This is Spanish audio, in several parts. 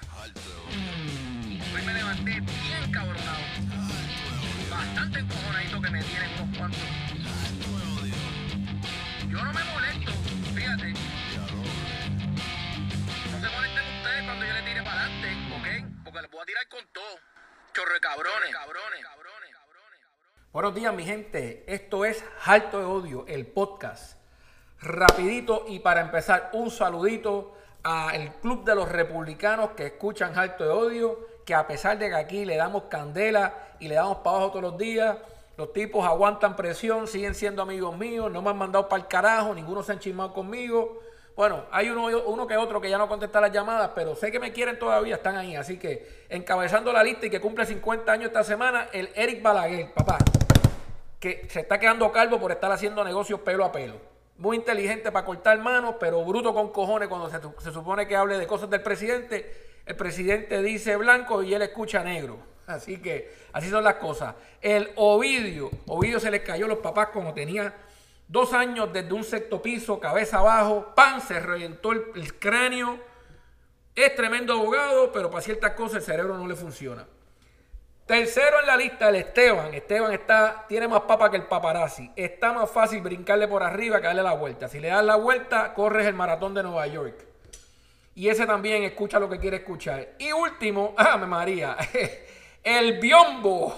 día. Hoy me levanté bien cabronado. Bastante encojonadito que me tienen unos cuantos. Yo no me molesto, fíjate. No se molesten ustedes cuando yo le tire para adelante, ¿ok? Porque les voy a tirar con todo. Chorro de cabrones. cabrones, cabrones, cabrones. Buenos días, mi gente. Esto es Alto de Odio, el podcast. Rapidito y para empezar, un saludito al Club de los Republicanos que escuchan Alto de Odio, que a pesar de que aquí le damos candela y le damos para abajo todos los días, los tipos aguantan presión, siguen siendo amigos míos, no me han mandado para el carajo, ninguno se han chismado conmigo. Bueno, hay uno, uno que otro que ya no contesta las llamadas, pero sé que me quieren todavía, están ahí. Así que encabezando la lista y que cumple 50 años esta semana, el Eric Balaguer, papá, que se está quedando calvo por estar haciendo negocios pelo a pelo. Muy inteligente para cortar manos, pero bruto con cojones cuando se, se supone que hable de cosas del presidente. El presidente dice blanco y él escucha negro. Así que así son las cosas. El Ovidio, Ovidio se le cayó a los papás cuando tenía dos años desde un sexto piso, cabeza abajo, pan, se reventó el, el cráneo. Es tremendo abogado, pero para ciertas cosas el cerebro no le funciona. Tercero en la lista, el Esteban. Esteban está, tiene más papa que el paparazzi. Está más fácil brincarle por arriba que darle la vuelta. Si le das la vuelta, corres el maratón de Nueva York. Y ese también escucha lo que quiere escuchar. Y último, ¡ah, María! El Biombo.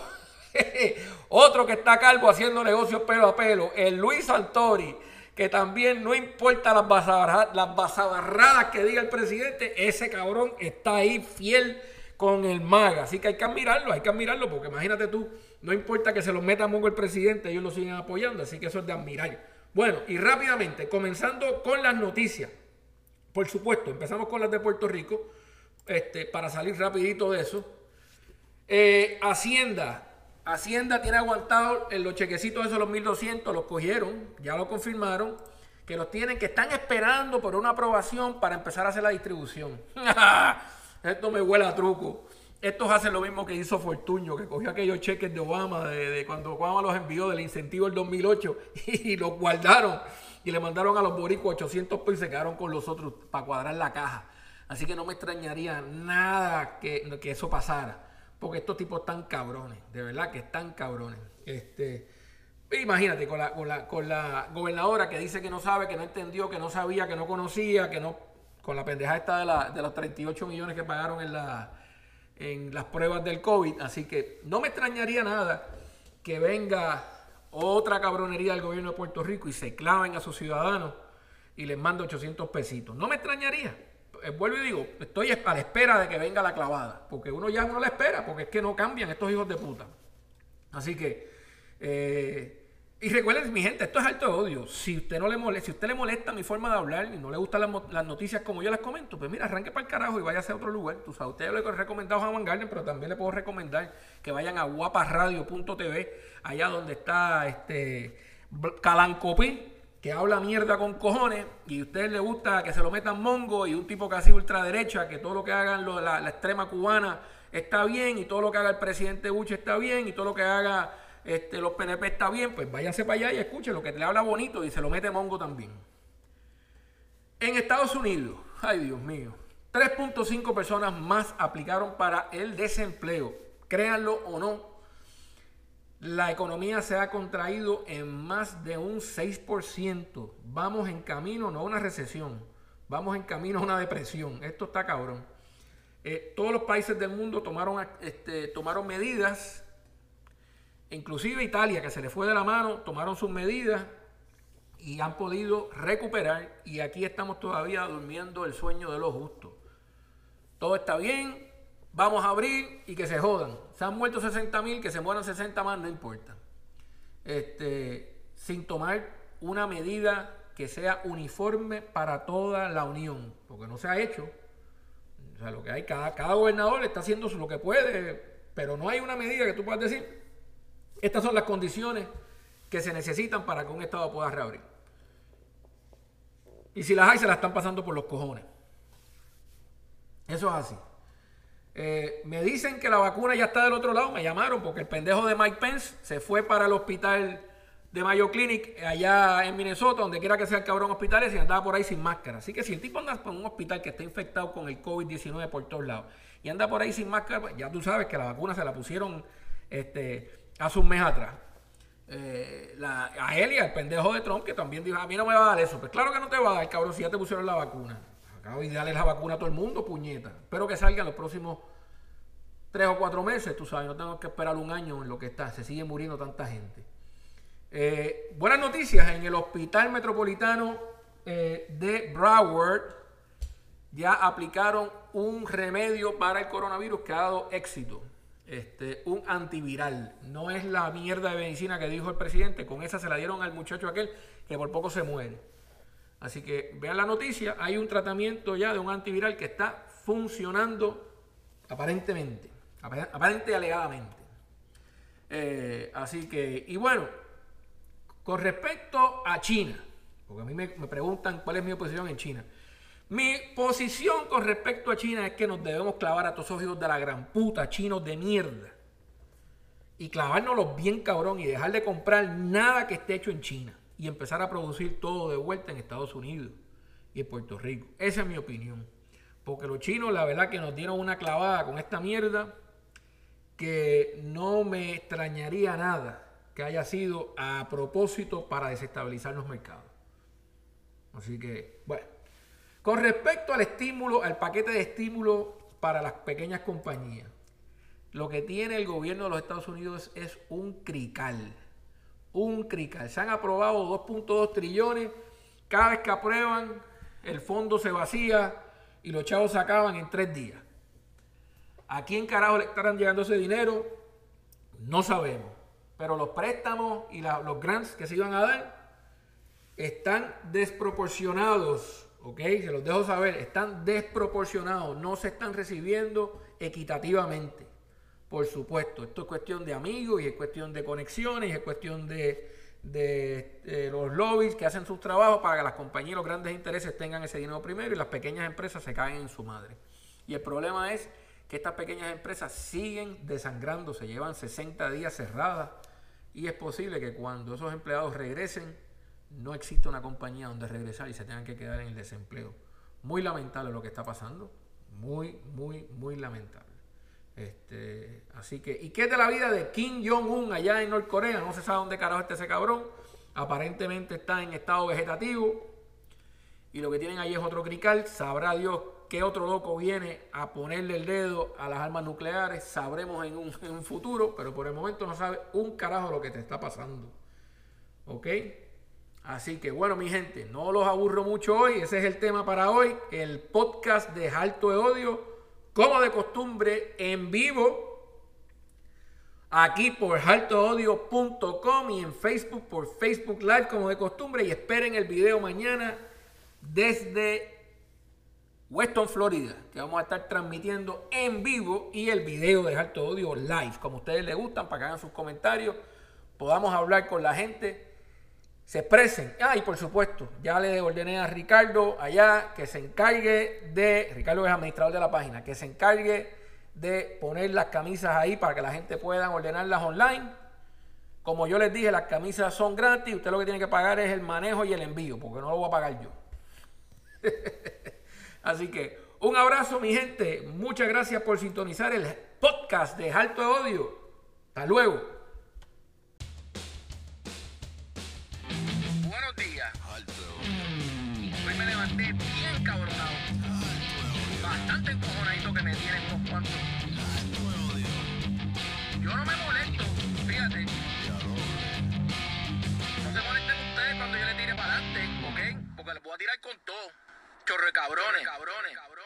Otro que está calvo haciendo negocios pelo a pelo. El Luis Santori. Que también no importa las basabarradas, las basabarradas que diga el presidente, ese cabrón está ahí fiel con el MAGA. Así que hay que admirarlo, hay que admirarlo, porque imagínate tú, no importa que se lo meta mongo el presidente, ellos lo siguen apoyando, así que eso es de admirar. Bueno, y rápidamente, comenzando con las noticias. Por supuesto, empezamos con las de Puerto Rico, este, para salir rapidito de eso. Eh, Hacienda. Hacienda tiene aguantado en los chequecitos esos, los 1200, los cogieron, ya lo confirmaron, que los tienen, que están esperando por una aprobación para empezar a hacer la distribución. Esto me huele a truco. Estos hacen lo mismo que hizo Fortuño, que cogió aquellos cheques de Obama, de, de cuando Obama los envió del incentivo del 2008 y los guardaron y le mandaron a los boricuas 800 pesos y se quedaron con los otros para cuadrar la caja. Así que no me extrañaría nada que, que eso pasara, porque estos tipos están cabrones, de verdad que están cabrones. Este, imagínate, con la, con, la, con la gobernadora que dice que no sabe, que no entendió, que no sabía, que no conocía, que no con la pendeja esta de, la, de los 38 millones que pagaron en, la, en las pruebas del COVID. Así que no me extrañaría nada que venga otra cabronería del gobierno de Puerto Rico y se claven a sus ciudadanos y les manda 800 pesitos. No me extrañaría. Eh, vuelvo y digo, estoy a la espera de que venga la clavada, porque uno ya no la espera, porque es que no cambian estos hijos de puta. Así que, eh, y recuerden, mi gente, esto es alto de odio. Si usted no le molesta, si usted le molesta mi forma de hablar y no le gustan las, noticias como yo las comento, pues mira, arranque para el carajo y vaya a otro lugar. Tú sabes, usted le he recomendado a Juan Garden, pero también le puedo recomendar que vayan a guapasradio.tv, allá donde está este Calancopí, que habla mierda con cojones, y a usted le gusta que se lo metan mongo, y un tipo casi ultraderecha, que todo lo que hagan la, la extrema cubana está bien, y todo lo que haga el presidente Bush está bien, y todo lo que haga este, los PNP está bien, pues váyanse para allá y escuchen lo que le habla bonito y se lo mete mongo también. En Estados Unidos, ay Dios mío, 3.5 personas más aplicaron para el desempleo. Créanlo o no, la economía se ha contraído en más de un 6%. Vamos en camino, no a una recesión, vamos en camino a una depresión. Esto está cabrón. Eh, todos los países del mundo tomaron, este, tomaron medidas Inclusive Italia, que se le fue de la mano, tomaron sus medidas y han podido recuperar y aquí estamos todavía durmiendo el sueño de los justos. Todo está bien, vamos a abrir y que se jodan. Se han muerto 60 mil, que se mueran 60 más, no importa. Este, sin tomar una medida que sea uniforme para toda la Unión, porque no se ha hecho. O sea, lo que hay, cada, cada gobernador está haciendo lo que puede, pero no hay una medida que tú puedas decir, estas son las condiciones que se necesitan para que un Estado pueda reabrir. Y si las hay, se las están pasando por los cojones. Eso es así. Eh, me dicen que la vacuna ya está del otro lado. Me llamaron porque el pendejo de Mike Pence se fue para el hospital de Mayo Clinic allá en Minnesota, donde quiera que sea el cabrón hospitales, y andaba por ahí sin máscara. Así que si el tipo anda por un hospital que está infectado con el COVID-19 por todos lados y anda por ahí sin máscara, pues ya tú sabes que la vacuna se la pusieron este, hace un mes atrás. Eh, la, a al pendejo de Trump, que también dijo, a mí no me va a dar eso. Pues claro que no te va a dar, cabrón, si ya te pusieron la vacuna. Acabo de darle la vacuna a todo el mundo, puñeta. Espero que salga en los próximos tres o cuatro meses, tú sabes, no tengo que esperar un año en lo que está, se sigue muriendo tanta gente. Eh, buenas noticias, en el Hospital Metropolitano eh, de Broward ya aplicaron un remedio para el coronavirus que ha dado éxito. Este, un antiviral. No es la mierda de medicina que dijo el presidente. Con esa se la dieron al muchacho aquel que por poco se muere. Así que vean la noticia. Hay un tratamiento ya de un antiviral que está funcionando aparentemente. Aparente alegadamente. Eh, así que, y bueno, con respecto a China, porque a mí me, preguntan cuál es mi posición en China. Mi posición con respecto a China es que nos debemos clavar a todos esos hijos de la gran puta, chinos de mierda. Y clavárnoslos bien cabrón y dejar de comprar nada que esté hecho en China. Y empezar a producir todo de vuelta en Estados Unidos y en Puerto Rico. Esa es mi opinión. Porque los chinos, la verdad, que nos dieron una clavada con esta mierda que no me extrañaría nada que haya sido a propósito para desestabilizar los mercados. Así que, bueno, con respecto al estímulo, al paquete de estímulo para las pequeñas compañías, lo que tiene el gobierno de los Estados Unidos es un crical. Un crical. Se han aprobado 2.2 trillones. Cada vez que aprueban, el fondo se vacía y los chavos se acaban en tres días. ¿A quién carajo le estarán llegando ese dinero? No sabemos. Pero los préstamos y los grants que se iban a dar están desproporcionados. ¿Ok? Se los dejo saber. Están desproporcionados. No se están recibiendo equitativamente. Por supuesto. Esto es cuestión de amigos y es cuestión de conexiones y es cuestión de, de, los lobbies que hacen sus trabajos para que las compañías, los grandes intereses tengan ese dinero primero y las pequeñas empresas se caen en su madre. Y el problema es que estas pequeñas empresas siguen desangrando, se llevan 60 días cerradas y es posible que cuando esos empleados regresen no exista una compañía donde regresar y se tengan que quedar en el desempleo. Muy lamentable lo que está pasando, muy, muy, muy lamentable. Este, así que, ¿y qué es de la vida de Kim Jong-un allá en Norcorea? No se sabe dónde carajo está ese cabrón. Aparentemente está en estado vegetativo. Y lo que tienen ahí es otro crical. Sabrá Dios qué otro loco viene a ponerle el dedo a las armas nucleares. Sabremos en un, futuro, pero por el momento no sabe un carajo lo que te está pasando. ¿Ok? Así que bueno, mi gente, no los aburro mucho hoy. Ese es el tema para hoy. El podcast de Alto de Odio, como de costumbre, en vivo. Aquí por altododio.com y en Facebook por Facebook Live, como de costumbre. Y esperen el video mañana desde Weston, Florida, que vamos a estar transmitiendo en vivo y el video de Alto Odio live, como ustedes les gustan, para que hagan sus comentarios, podamos hablar con la gente, se expresen. Ah, y por supuesto, ya le ordené a Ricardo allá que se encargue de, Ricardo es administrador de la página, que se encargue de poner las camisas ahí para que la gente pueda ordenarlas online. Como yo les dije, las camisas son gratis, usted lo que tiene que pagar es el manejo y el envío, porque no lo voy a pagar yo. Así que un abrazo, mi gente. Muchas gracias por sintonizar el podcast de Alto de Odio. Hasta luego. Voy a tirar con todo. Chorre cabrones. cabrones. cabrones.